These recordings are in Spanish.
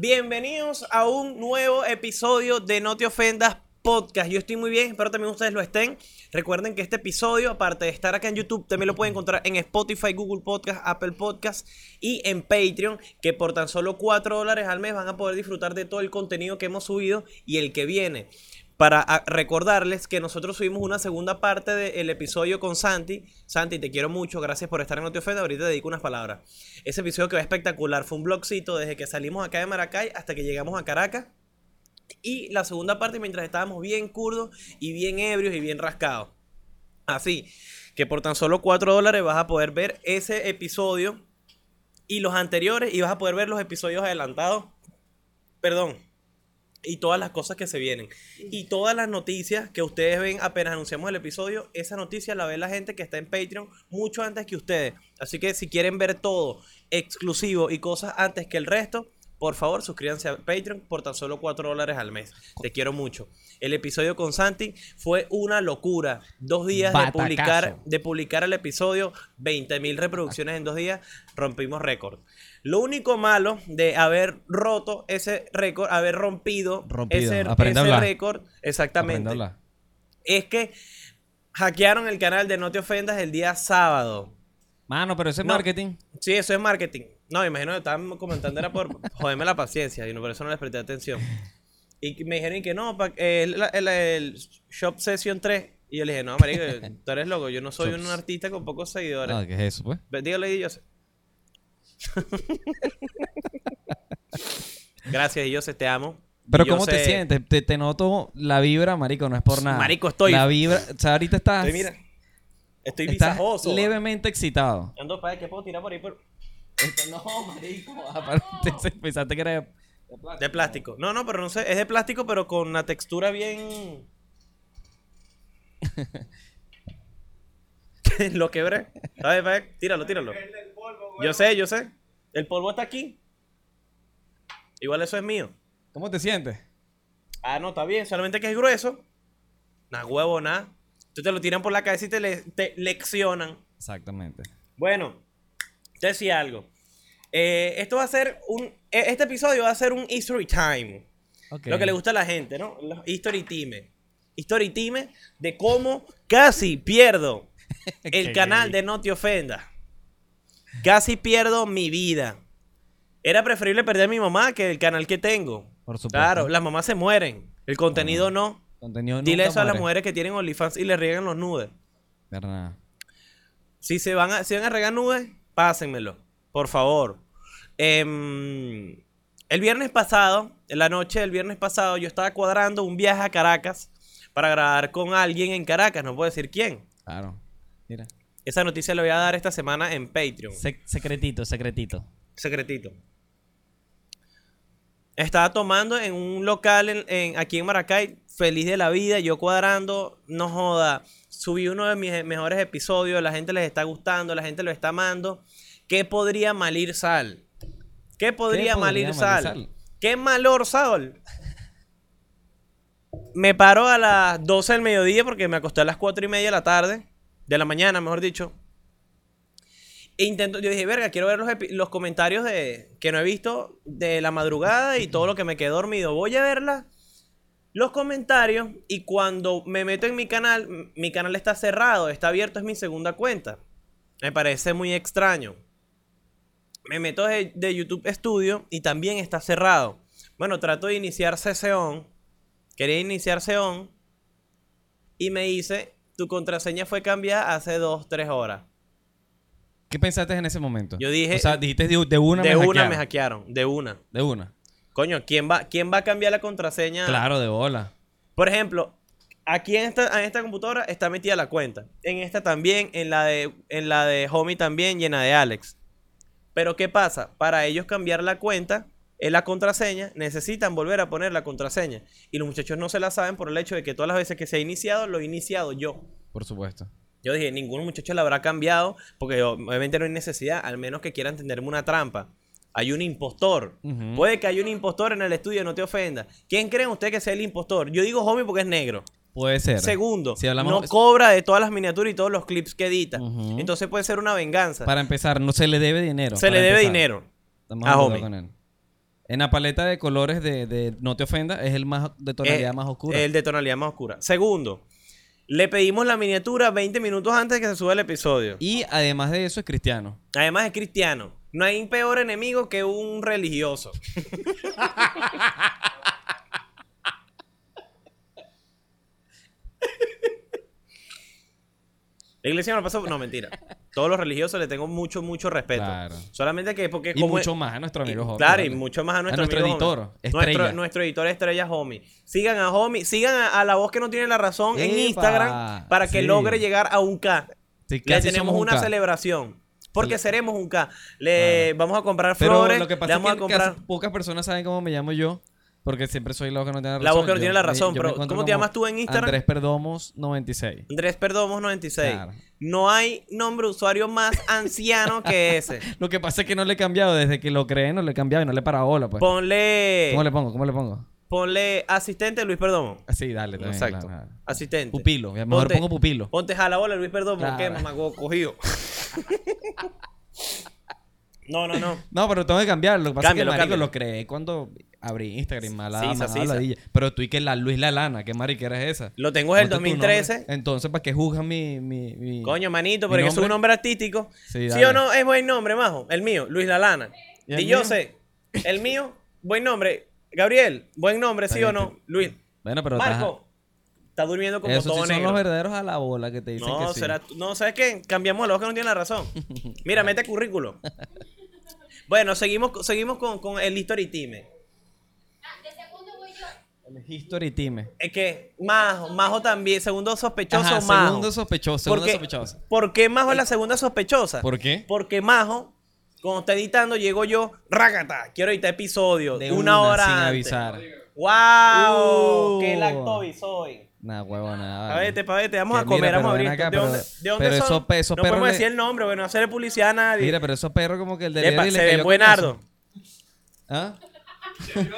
Bienvenidos a un nuevo episodio de No Te Ofendas Podcast. Yo estoy muy bien, espero también ustedes lo estén. Recuerden que este episodio, aparte de estar acá en YouTube, también lo pueden encontrar en Spotify, Google Podcast, Apple Podcast y en Patreon, que por tan solo 4 dólares al mes van a poder disfrutar de todo el contenido que hemos subido y el que viene para a- recordarles que nosotros subimos una segunda parte del episodio con Santi. Santi, te quiero mucho, gracias por estar en No Te Ofenda. Ahorita te dedico unas palabras. Ese episodio que va espectacular, fue un blogcito desde que salimos acá de Maracay hasta que llegamos a Caracas. Y la segunda parte mientras estábamos bien curdos y bien ebrios y bien rascados. Así que por tan solo 4 dólares vas a poder ver ese episodio y los anteriores y vas a poder ver los episodios adelantados. Perdón, y todas las cosas que se vienen. Y todas las noticias que ustedes ven apenas anunciamos el episodio, esa noticia la ve la gente que está en Patreon mucho antes que ustedes. Así que si quieren ver todo exclusivo y cosas antes que el resto, por favor suscríbanse a Patreon por tan solo 4 dólares al mes. Te quiero mucho. El episodio con Santi fue una locura. Dos días de publicar, de publicar el episodio, 20 mil reproducciones en dos días, rompimos récord. Lo único malo de haber roto ese récord, haber rompido, Rompido. ese, récord, exactamente, es que hackearon el canal de No Te Ofendas el día sábado. Mano, pero ese No. marketing. Sí, eso es marketing. No, me imagino que estaban comentando era por joderme la paciencia y no, por eso no les presté atención. Y me dijeron que no, pa- eh, el, el- el Shop Session 3. Y yo le dije, no, marico, tú eres loco, yo no soy un artista con pocos seguidores. Ah, ¿qué es eso, pues? Dígale y yo sé. Gracias, y yo sé, te amo. Pero ¿cómo te sientes? Te, te noto la vibra, marico, no es por nada. Marico, estoy- La vibra, o sea, ahorita estás, Estoy, mira, estoy estás levemente excitado. Ando para ¿qué puedo tirar por ahí por... Este, no, marico, aparte pensaste que era de plástico. De plástico. No, no, pero no sé, es de plástico, pero con una textura bien. Lo quebré. ¿Sabes? Pa' ver, Tíralo, tíralo. Yo sé, yo sé. El polvo está aquí. Igual eso es mío. ¿Cómo te sientes? Ah, no, está bien. Solamente que es grueso. Nada huevo, nada. Tú te lo tiran por la cabeza y te, le- te leccionan. Exactamente. Bueno, decía algo. Eh, esto va a ser un. eh, Este episodio va a ser un History Time. Lo que le gusta a la gente, ¿no? Los History Time. History Time de cómo casi pierdo el canal de No Te Ofendas. Casi pierdo mi vida. Era preferible perder a mi mamá que el canal que tengo. Por supuesto. Claro, las mamás se mueren. El contenido no. Contenido Dile eso a las mujeres que tienen OnlyFans y le riegan los nudes. Verdad. Si se van a, si van a regar nubes, pásenmelo. Por favor. Em, el viernes pasado, en la noche del viernes pasado, yo estaba cuadrando un viaje a Caracas para grabar con alguien en Caracas. No puedo decir quién. Claro. Mira. Esa noticia la voy a dar esta semana en Patreon. Se- secretito, secretito. Secretito. Estaba tomando en un local en- en- aquí en Maracay, feliz de la vida, yo cuadrando, no joda. Subí uno de mis mejores episodios, la gente les está gustando, la gente lo está amando. ¿Qué podría malir sal? ¿Qué podría, podría malir malir sal? sal? ¿Qué malor sal? Me paro a las 12 del mediodía porque me acosté a las 4 y media de la tarde, de la mañana, mejor dicho. E intento, yo dije, verga, quiero ver los comentarios de que no he visto de la madrugada y todo lo que me quedé dormido. Voy a verla, los comentarios, y cuando me meto en mi canal, mi canal está cerrado, está abierto, es mi segunda cuenta. Me parece muy extraño. Me meto de, de YouTube Studio y también está cerrado. Bueno, trato de iniciar sesión. Quería iniciar sesión. Y me dice, tu contraseña fue cambiada hace 2, 3 horas. ¿Qué pensaste en ese momento? Yo dije- O sea, dijiste de, de una de me una hackearon. me hackearon, de una. De una. Coño, ¿quién va, ¿quién va a cambiar la contraseña? Claro, de bola. Por ejemplo, aquí en esta, en esta computadora está metida la cuenta. En esta también, en la de, en la de Homie también, llena de Alex. Pero ¿qué pasa? Para ellos cambiar la cuenta, en la contraseña, necesitan volver a poner la contraseña. Y los muchachos no se la saben por el hecho de que todas las veces que se ha iniciado, lo he iniciado yo. Por supuesto. Yo dije, ningún muchacho la habrá cambiado, porque obviamente no hay necesidad, al menos que quieran tenderme una trampa. Hay un impostor. Puede que haya un impostor en el estudio, no te ofenda. ¿Quién creen usted que sea el impostor? Yo digo homie porque es negro. Puede ser. Segundo, Si hablamos- no cobra de todas las miniaturas y todos los clips que edita. Entonces puede ser una venganza. Para empezar, no se le debe dinero. Se le debe empezar. dinero. Estamos a acuerdo Homie. con él. En la paleta de colores de, de No te ofenda, es el más de tonalidad Eh, más oscura. El de tonalidad más oscura. Segundo, le pedimos la miniatura 20 minutos antes de que se suba el episodio. Y además de eso es cristiano. Además es cristiano. No hay un peor enemigo que un religioso. La iglesia me lo pasó. No, mentira. Todos los religiosos le tengo mucho, mucho respeto. Claro. Solamente que porque Y como- mucho más a nuestro amigo y- Jorge, Claro, y mucho más a nuestro, nuestro amigo editor, Homie. estrella. Nuestro, nuestro editor estrella Homie. Sigan a Homie, sigan a, a la voz que no tiene la razón en. Instagram para que Sí. logre llegar a un K. Sí, Le tenemos un una K. celebración. Porque seremos un K. Le vamos a comprar flores. lo que le pasa es que a comprar. casi pocas personas saben cómo me llamo yo. Porque siempre soy la voz que no tiene la razón. La voz que no tiene la razón, yo pero ¿cómo te llamas tú en Instagram? Andrés Perdomos 96. Andrés Perdomos 96. Claro. No hay nombre de usuario más anciano que ese. Lo que pasa es que no le he cambiado. Desde que lo creé no le he cambiado y no le he parado bola, pues. Ponle. ¿Cómo le pongo? ¿Cómo le pongo? Ponle asistente Luis Perdomo. Así, dale. también, Exacto. claro, claro. Asistente. Pupilo. Mejor Ponte- pongo pupilo. Ponte jalabola Luis Perdomo. Claro. ¿Qué, mamago cogido? no, no, no. No, pero tengo que cambiarlo. Lo que pasa Cámbialo, es que, marico, lo creé cuando abrí Instagram. Mala, Sisa, mala sisa. ladilla. Pero tú y que la Luis La Lana. ¿Qué mariquera es esa? Lo tengo desde el Ponte tu 2013. nombre. Entonces, ¿para qué juzgan mi, mi, mi- Coño, manito, porque es un nombre? artístico. Sí, Sí, o no? Es buen nombre, majo. El mío, Luis Lalana. ¿Y el Y yo mío? sé. El mío, buen nombre. Gabriel, buen nombre, ¿sí o no? Luis. Bueno, pero Marco, está durmiendo como Esos sí todo son negro. los verdaderos a la bola que te dicen No, que sí. será, no, ¿sabes qué? Cambiamos a los que no tienen la razón. Mira, mete currículo. Bueno, seguimos, seguimos con, con el History Team. El History Team. Es que Majo, Majo también, segundo sospechoso, Ajá, Majo. segundo sospechoso, segunda Porque- sospechosa. ¿Por qué Majo es la segunda sospechosa? ¿Por qué? Porque Majo, cuando está editando, llego yo, rácata, quiero editar episodio De de una, hora sin antes. avisar. ¡Wow! Uh. ¡Qué lactobi soy! Nah, huevo, nada. Pa' vete, pa' vete, vamos Que a comer, mira, vamos a abrir. ven acá, ¿De dónde, pero- de dónde pero son? esos no podemos le- decir el nombre, bueno, no hacerle publicidad a nadie. Mira, pero esos perros como que el Epa, delivery se le ven cayó buenardo. ¿Ah?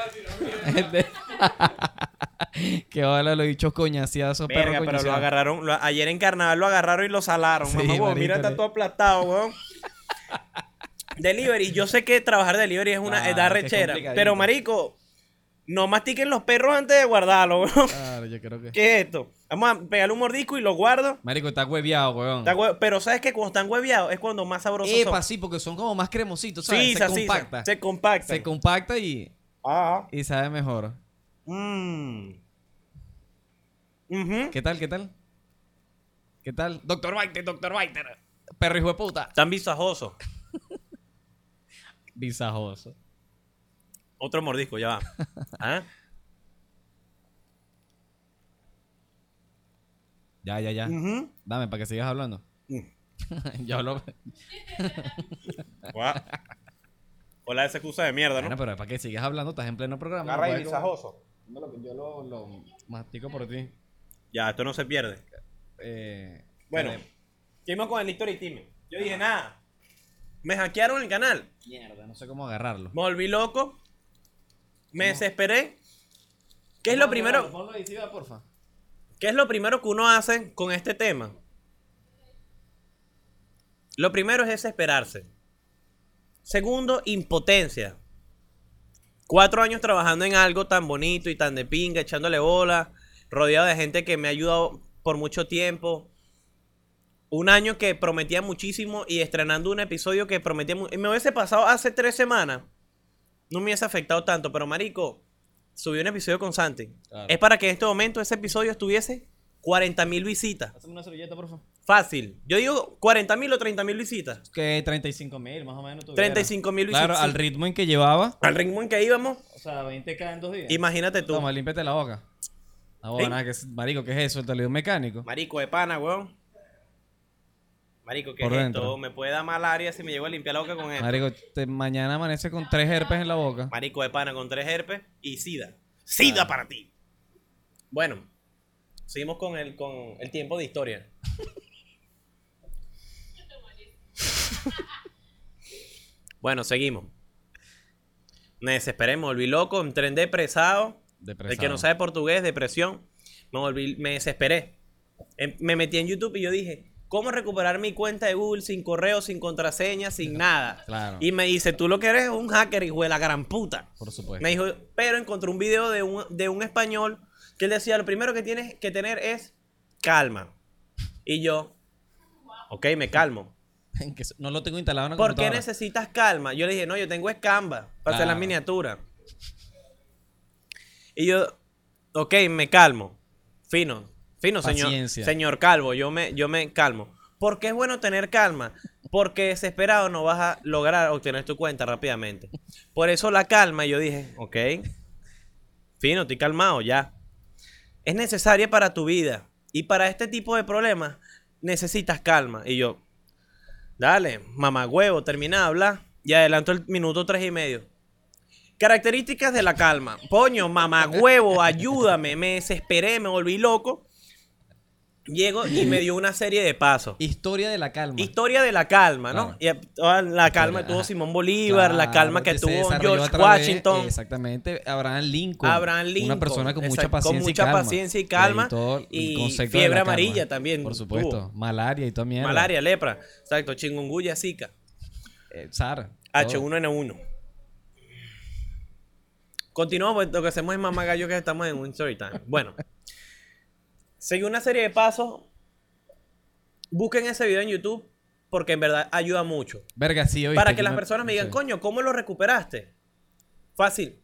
que hola, lo he dicho coñaciazo, perro Verga, pero lo agarraron. lo- ayer en carnaval lo agarraron y lo salaron. Sí, Mamá, mira, está todo aplastado, weón. Delivery. Yo sé que trabajar delivery es una Ah, edad es rechera. Pero, marico, no mastiquen los perros antes de guardarlo, weón. Claro, yo creo que... ¿Qué es esto? Vamos a pegarle un mordisco y lo guardo. Marico, está hueveado, weón. Está hue- Pero sabes que cuando están hueveados es cuando más sabrosos Epa, son. sí, porque son como más cremositos, ¿sabes? Sí, se sí, compacta. Se compacta. Se compacta y, Ah. y sabe mejor. Mmm. Ujú. ¿Qué tal, qué tal? ¿Qué tal? Doctor Biter, Doctor Biter. Perro hijo de puta. Tan visajoso. Visajoso. Otro mordisco, ya va. ¿Ah? Ya, ya, ya. Dame para que sigas hablando. Mm. Yo hablo. Guau. Hola, esa excusa de mierda, ¿no? Bueno, pero para que sigas hablando, estás en pleno programa. Agarra y visajoso. No, lo- Yo lo, lo mastico por ti. Ya, esto no se pierde. Eh, Bueno, seguimos con el History Team. Yo dije, nada. Me hackearon el canal. Mierda, no sé cómo agarrarlo. Me volví loco. Me desesperé. ¿Qué es lo primero? Ponlo porfa. ¿Qué es lo primero que uno hace con este tema? Lo primero es desesperarse. Segundo, impotencia. Cuatro años trabajando en algo tan bonito y tan de pinga, echándole bola, rodeado de gente que me ha ayudado por mucho tiempo. Un año que prometía muchísimo y estrenando un episodio que prometía y me hubiese pasado hace tres semanas. No me hubiese afectado tanto, pero marico, subí un episodio con Santi. Claro. Es para que en este momento ese episodio estuviese 40 mil visitas. Hazme una servilleta, porfa. Fácil. Yo digo 40 mil o 30 mil visitas. Que 35 mil, más o menos. tuviera. 35 mil visitas. Claro, al ritmo en que llevaba. Al ritmo en que íbamos, O sea, 20k en dos días. imagínate tú. Toma, límpiate la boca. Ah, Ey. bueno, nada, que es- marico, ¿qué es eso? El televisor mecánico. Marico de pana, weón. Marico, ¿qué Por es dentro. esto? Me puede dar malaria si me llego a limpiar la boca con esto. Marico, te- mañana amanece con tres herpes en la boca. Marico de pana con tres herpes y sida. ¡Sida para ti! Bueno, seguimos con el, con el tiempo de historia. bueno, seguimos. Me desesperé, me volví loco, entré en depresado. El que no sabe portugués, depresión. Me volví, me desesperé. Em- Me metí en YouTube y yo dije, ¿cómo recuperar mi cuenta de Google sin correo, sin contraseña, sin nada? Claro. Y me dice, tú lo que eres es un hacker, hijo de la gran puta. Por supuesto. Me dijo, pero encontré un video de un, de un español que él decía, lo primero que tienes que tener es calma. Y yo, ok, me calmo. No lo tengo instalado en la ¿Por qué necesitas calma? Yo le dije, no, yo tengo es Canva para hacer las Claro. miniaturas. Y yo, ok, me calmo. Fino, fino, señor, Paciencia. señor Calvo, yo me, yo me calmo. ¿Por qué es bueno tener calma? Porque desesperado no vas a lograr obtener tu cuenta rápidamente. Por eso la calma, yo dije, ok, fino, estoy calmado ya. Es necesaria para tu vida. Y para este tipo de problemas necesitas calma. Y yo, Dale, mamagüevo, termina de hablar y adelanto el minuto tres y medio. Características de la calma. Poño, mamagüevo, ayúdame. Me desesperé, me volví loco. Llego y me dio una serie de pasos. Historia de la calma. Historia de la calma, ¿no? Claro. Y a- toda la calma que tuvo. Simón Bolívar, la calma que se tuvo George Washington. Exactamente, Abraham Lincoln. Abraham Lincoln. Una persona con mucha paciencia con mucha y calma. paciencia y calma. Y, fiebre calma. amarilla también Por supuesto. tuvo. Malaria y toda mierda. Malaria, lepra. Exacto, chingunguya, zika. Eh, todo. H1N1. Continuamos, pues, lo que hacemos es mamá gallo que estamos en un story time. Bueno, seguí una serie de pasos. Busquen ese video en YouTube porque en verdad ayuda mucho. Verga, sí, oíste, Para que las personas me digan, sí. coño, ¿cómo lo recuperaste? Fácil.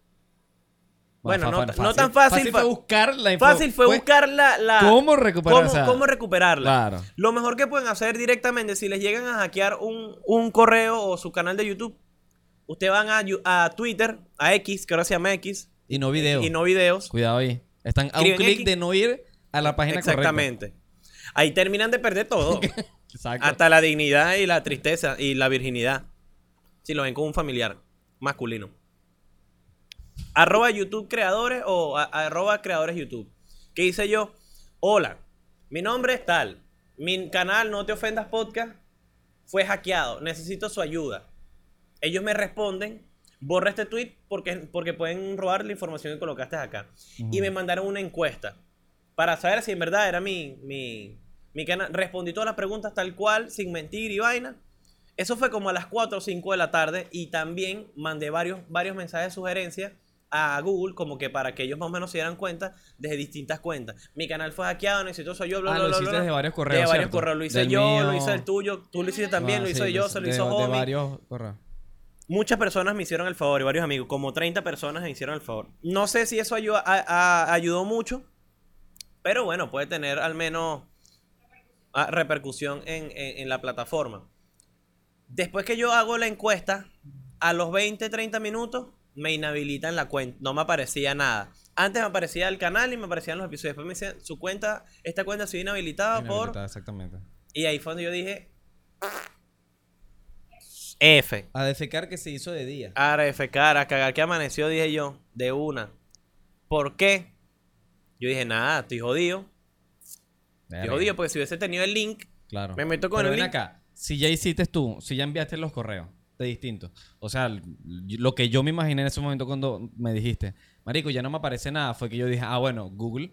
Bueno, no- no tan fácil, Fácil fue buscar la info- Fácil fue buscar la... la- ¿Cómo recuperar cómo, recuperarla. Claro. Lo mejor que pueden hacer directamente, si les llegan a hackear un, un correo o su canal de YouTube, ustedes van a, a Twitter, a X, que ahora se llama X, Y no video. y no videos. Cuidado ahí. Están a un clic de no ir a la página Exactamente. Ahí terminan de perder todo. Exacto. hasta la dignidad y la tristeza y la virginidad. Si lo ven con un familiar masculino. Arroba YouTube creadores o a- arroba creadores YouTube. ¿Qué hice yo? Hola, mi nombre es tal. Mi canal No Te Ofendas Podcast fue hackeado. Necesito su ayuda. Ellos me responden, borra este tweet porque, porque pueden robar la información que colocaste acá. Y me mandaron una encuesta para saber si en verdad era mi, mi, mi canal. Respondí todas las preguntas tal cual, sin mentir y vaina. Eso fue como a las 4 o 5 de la tarde y también mandé varios, varios mensajes de sugerencia a Google como que para que ellos más o menos se dieran cuenta desde distintas cuentas. Mi canal fue hackeado, necesito soy yo, bla, Ah, bla, lo bla, hiciste bla. desde varios correos, De varios correos. Lo hice Del yo, lo mío. hice el tuyo, tú lo hiciste también, Ah, lo sí, hice yo, se lo de- hizo de Homie. varios correos. Muchas personas me hicieron el favor y varios amigos, como 30 personas me hicieron el favor. No sé si eso ayuda- a- a- ayudó mucho, pero bueno, puede tener al menos ah, repercusión en, en- en la plataforma. Después que yo hago la encuesta, a los 20, 30 minutos me inhabilitan la cuenta, no me aparecía nada. Antes me aparecía el canal y me aparecían los episodios. Después me decían, su cuenta, esta cuenta ha sido inhabilitada por... Inhabilitada, Exactamente. Y ahí fue donde yo dije... F. A defecar que se hizo de día. A refecar, a cagar que amaneció, dije yo, de una. ¿Por qué? Yo dije, nada, estoy jodido. Estoy jodido porque si hubiese tenido el link, Claro. Me meto con Pero el ven link. acá, si ya hiciste tú, si ya enviaste los correos de distintos. O sea, lo que yo me imaginé en ese momento cuando me dijiste, Marico, ya no me aparece nada, fue que yo dije, ah, bueno, Google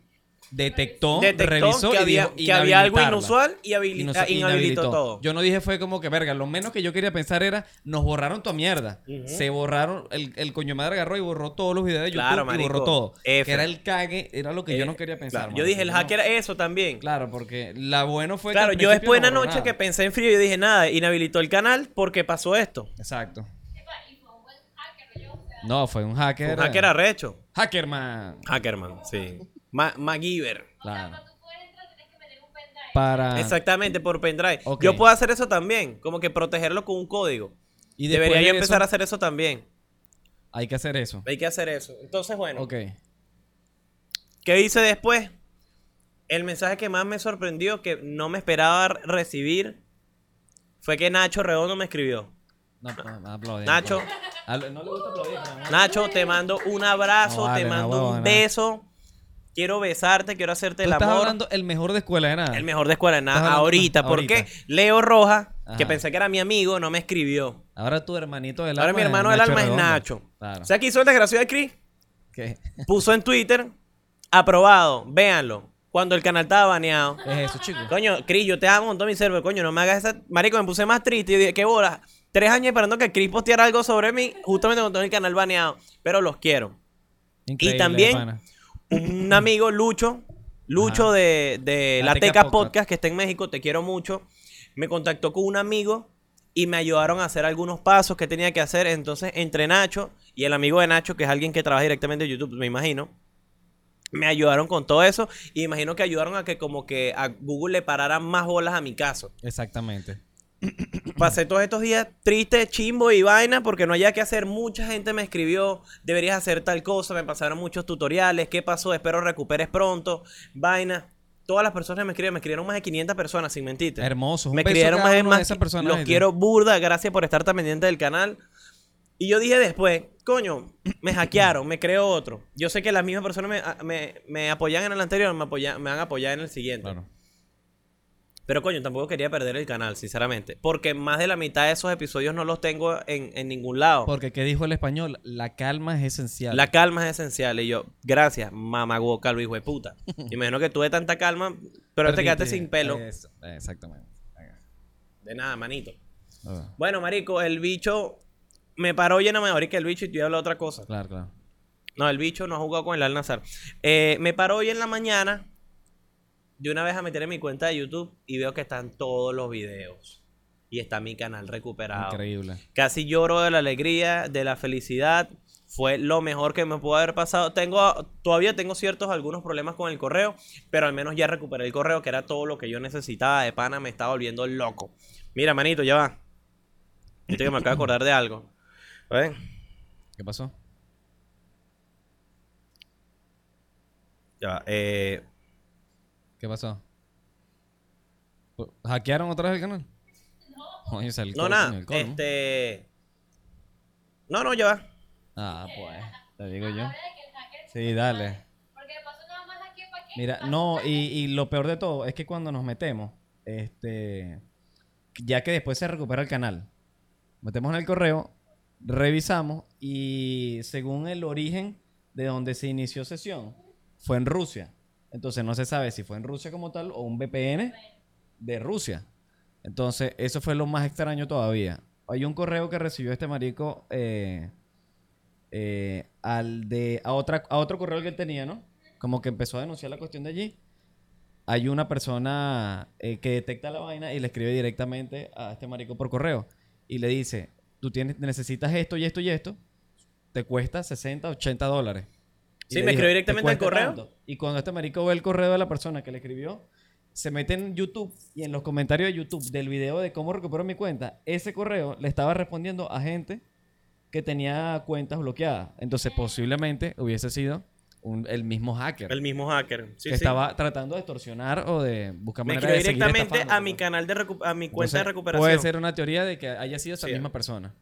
detectó, detectó revisó que y había, dijo, que había algo inusual y ah, inhabilitó todo. Yo no dije fue como que, verga, lo menos que yo quería pensar era, nos borraron tu mierda. Se borraron, el, el coño madre agarró y borró todos los videos de YouTube Claro, y borró todo. F. Que era el cague, era lo que yo Eh, no quería pensar. claro, yo dije, el no- hacker eso también. Claro, porque la bueno fue que Claro, yo después no de una borró noche nada. que pensé en frío, yo dije, nada, inhabilitó el canal porque pasó esto. Exacto. No, fue un hacker. Un hacker arrecho. Hackerman. Hackerman, sí. Ma MacGyver. Claro. para tú poder entrar tienes que meter un pendrive. Para. Exactamente, por pendrive. Ok. Yo puedo hacer eso también, como que protegerlo con un código. Y Debería yo empezar eso, a hacer eso también. Hay que hacer eso. Hay que hacer eso. Entonces, bueno, Ok. ¿qué hice después? El mensaje que más me sorprendió, que no me esperaba recibir, fue que Nacho Redondo me escribió. No, no, no aplaudí, Nacho. No le gusta aplaudir. Nacho, te mando un abrazo, No vale, te mando un beso. Quiero besarte, quiero hacerte Tú el estás amor. hablando el mejor de escuela de nada. El mejor de escuela de nada. Ahorita, porque ahorita. Leo Roja, que pensé que era mi amigo, no me escribió. Ahora tu hermanito del alma. Ahora mi hermano del alma es. Nacho. Claro. O sea, que hizo el desgraciado de Chris. ¿Qué? Puso en Twitter, aprobado, véanlo. cuando el canal estaba baneado. Es eso, chicos. Coño, Cris, yo te amo con todo mi server, coño, no me hagas esa. Marico, me puse más triste y dije, qué bola. Tres años esperando que Cris posteara algo sobre mí, justamente con todo el canal baneado. Pero los quiero. Increíble, también- pana. Un amigo, Lucho, Lucho Ajá. de, de La La Teca Teca Podcast. Podcast, que está en México, te quiero mucho. Me contactó con un amigo y me ayudaron a hacer algunos pasos que tenía que hacer. Entonces, entre Nacho y el amigo de Nacho, que es alguien que trabaja directamente en YouTube, me imagino. Me ayudaron con todo eso y imagino que ayudaron a que como que a Google le pararan más bolas a mi caso. Exactamente. Pasé todos estos días triste, chimbo y vaina porque no había que hacer. Mucha gente me escribió, deberías hacer tal cosa. Me pasaron muchos tutoriales. ¿Qué pasó? Espero recuperes pronto. Vaina. Todas las personas me escribieron, me escribieron más de 500 personas, sin mentirte. Hermoso. Un me beso escribieron cada más de más. de esas personas. Los quiero burda. Gracias por estar tan pendiente del canal. Y yo dije después, coño, me hackearon, me creo otro. Yo sé que las mismas personas me, me, me apoyan en el anterior, me, apoyan, me van a apoyar en el siguiente. Claro. Pero coño, tampoco quería perder el canal, sinceramente. Porque más de la mitad de esos episodios no los tengo en, en ningún lado. Porque, ¿qué dijo el español? La calma es esencial. La calma es esencial. Y yo, gracias, mamagüo calvo, hijo de puta. Imagino que tuve tanta calma, pero te quedaste sin pelo. Exactamente. Venga. De nada, manito. Bueno, marico, el bicho me paró llena mejor que el bicho y a hablar otra cosa. Claro, claro. No, el bicho no ha jugado con el Al Nazar. Eh, me paró hoy en la mañana de una vez a meter en mi cuenta de YouTube y veo que están todos los videos. Y está mi canal recuperado. Increíble. Casi lloro de la alegría, de la felicidad. Fue lo mejor que me pudo haber pasado. Tengo, todavía tengo ciertos algunos problemas con el correo, pero al menos ya recuperé el correo, que era todo lo que yo necesitaba de pana. Me estaba volviendo loco. Mira, manito, ya va. Viste que me acabo de acordar de algo. ¿Ven? ¿Qué pasó? Ya va. Eh, ¿Qué pasó? ¿Hackearon otra vez el canal? No. Oye, es el no, nada. Este. No, no, ya va. Ah, pues. Te digo yo. Sí, dale. Porque de paso nada más aquí para que. Mira, no, y, y lo peor de todo es que cuando nos metemos, este, ya que después se recupera el canal, metemos en el correo, revisamos y según el origen de donde se inició sesión, fue en Rusia. Entonces no se sabe si fue en Rusia como tal o un VPN de Rusia. Entonces eso fue lo más extraño todavía. Hay un correo que recibió este marico eh, eh, al de a a otro correo que él tenía, ¿no? Como que empezó a denunciar la cuestión de allí. Hay una persona eh, que detecta la vaina y le escribe directamente a este marico por correo y le dice, tú tienes necesitas esto y esto y esto, te cuesta 60, 80 dólares. Sí, me escribió "¿Te directamente al correo?" tanto?". Y cuando este marico ve el correo de la persona que le escribió, se mete en YouTube y en los comentarios de YouTube del video de cómo recupero mi cuenta, ese correo le estaba respondiendo a gente que tenía cuentas bloqueadas. Entonces, posiblemente hubiese sido un- el mismo hacker El mismo hacker. Sí, que sí. estaba tratando de extorsionar o de buscar Me manera escribió de directamente a mi canal de a mi cuenta de recuperación. Puede ser una teoría de que haya sido esa Sí. misma persona.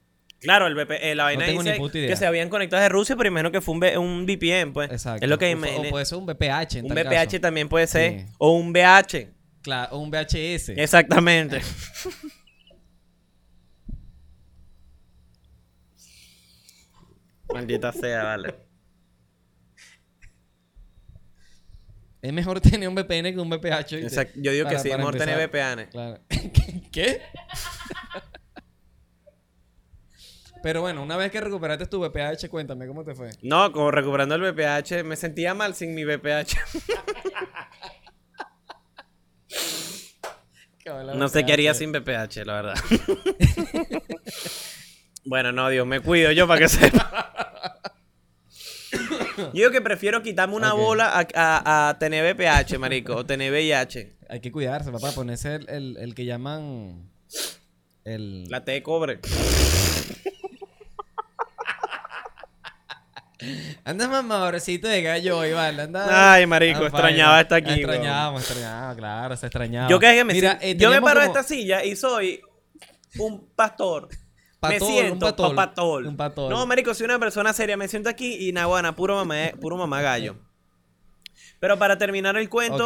Claro, el VP, eh, la vaina ni dice que se habían conectado de Rusia, pero imagino que fue un, VPN, pues. Exacto. Es lo que o, o puede ser un VPH en Un tal caso. también puede ser. Sí. O un VH. Claro, o un VHS. Exactamente. Maldita sea, vale. Es mejor tener un VPN que un VPH. Exacto. Yo digo que sí, es mejor tener empezar. VPN. Claro. ¿Qué? Pero bueno, una vez que recuperaste tu VPH, cuéntame cómo te fue. No, como recuperando el VPH, me sentía mal sin mi VPH. No sé qué haría sin VPH, la verdad. bueno, no, Dios, me cuido yo para que sepa. Yo digo que prefiero quitarme una bola a, a- a tener VPH, marico, o tener VIH. Hay que cuidarse, papá. Ponerse el, el, el que llaman. El. La T de cobre. Anda mamadorcito de gallo hoy, vale. Ay, marico, Ah, extrañaba estar aquí, Extrañábamos, extrañábamos, claro, se extrañaba. Yo que, que me Mira, eh, yo me paro de como- esta silla y soy un pastor. Patol, me un siento patol, un patol. No, marico, soy una persona seria. Me siento aquí y naguana, puro mamá, puro mamá gallo. Pero para terminar el cuento,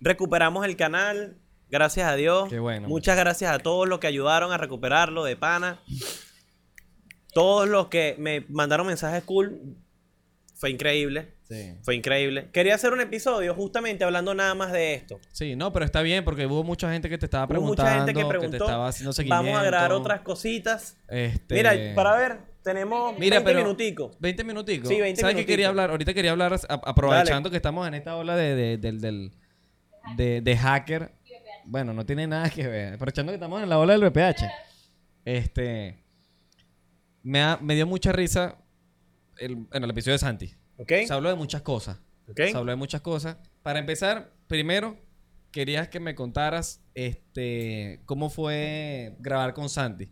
recuperamos el canal. Gracias a Dios. Qué bueno, Muchas gracias a todos los que ayudaron a recuperarlo de pana. Todos los que me mandaron mensajes cool. Fue increíble. Sí. Fue increíble. Quería hacer un episodio justamente hablando nada más de esto. Sí, no, pero está bien porque hubo mucha gente que te estaba Hubo preguntando, mucha gente que te preguntó. estaba haciendo seguimiento. Vamos a agregar otras cositas. Este... Mira, para ver, tenemos Mira, 20 pero- minuticos. 20 minuticos. Sí, 20 ¿Sabes qué quería hablar? Ahorita quería hablar, a- aprovechando que estamos en esta ola de, de- del, del- de, de hacker. Bueno, no tiene nada que ver. Aprovechando que estamos en la ola del VPH. Este. Me, ha- me dio mucha risa el, en el episodio de Santi. ¿Ok? Se habló de muchas cosas. ¿Ok? Se habló de muchas cosas. Para empezar, primero, querías que me contaras este cómo fue grabar con Santi.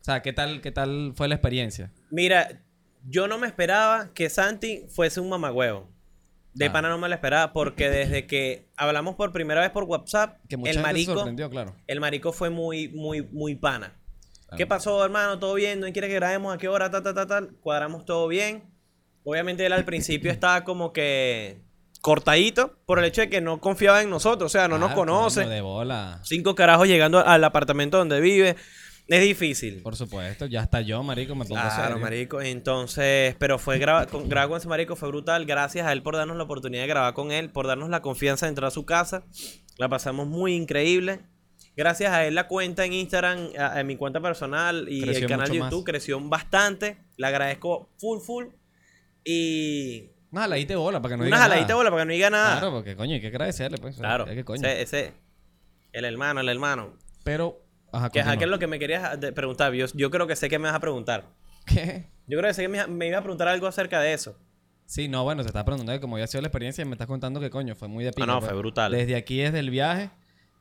O sea, ¿qué tal, qué tal fue la experiencia? Mira, yo no me esperaba que Santi fuese un mamagüevo. De Ah. pana no me lo esperaba porque desde que hablamos por primera vez por WhatsApp, Que mucha el gente se marico, sorprendió, claro. el marico fue muy, muy, muy pana. Claro. ¿Qué pasó, hermano? ¿Todo bien? ¿No quiere que grabemos? ¿A qué hora? Ta, ta, ta, tal. Cuadramos todo bien. Obviamente él al principio estaba como que cortadito por el hecho de que no confiaba en nosotros. O sea, no nos Ah, conoce. coño, de bola. Cinco carajos llegando al apartamento donde vive. Es difícil. Por supuesto, ya está yo, marico, me pongo Claro, serio. marico. Entonces, pero fue grabar con, grabar con ese marico fue brutal. Gracias a él por darnos la oportunidad de grabar con él, por darnos la confianza de entrar a su casa. La pasamos muy increíble. Gracias a él la cuenta en Instagram, a, a mi cuenta personal y Creció el canal de más. YouTube creció bastante. Le agradezco full full y Una jaladita de bola para que no una diga jaladita de nada. bola para que no diga nada. Claro, porque coño, hay que agradecerle, pues. Claro. Es que coño. Ese, ese- el hermano, el hermano. Pero, ajá, Que, ajá, continúa. ¿Qué es lo que me querías de- preguntar? Yo, yo creo que sé que me vas a preguntar. ¿Qué? Yo creo que sé que me, me iba a preguntar algo acerca de eso. Sí, no, bueno, te estás preguntando de cómo había sido la experiencia y me estás contando que coño, fue muy de pica. no, pues. fue brutal. Desde aquí, desde el viaje,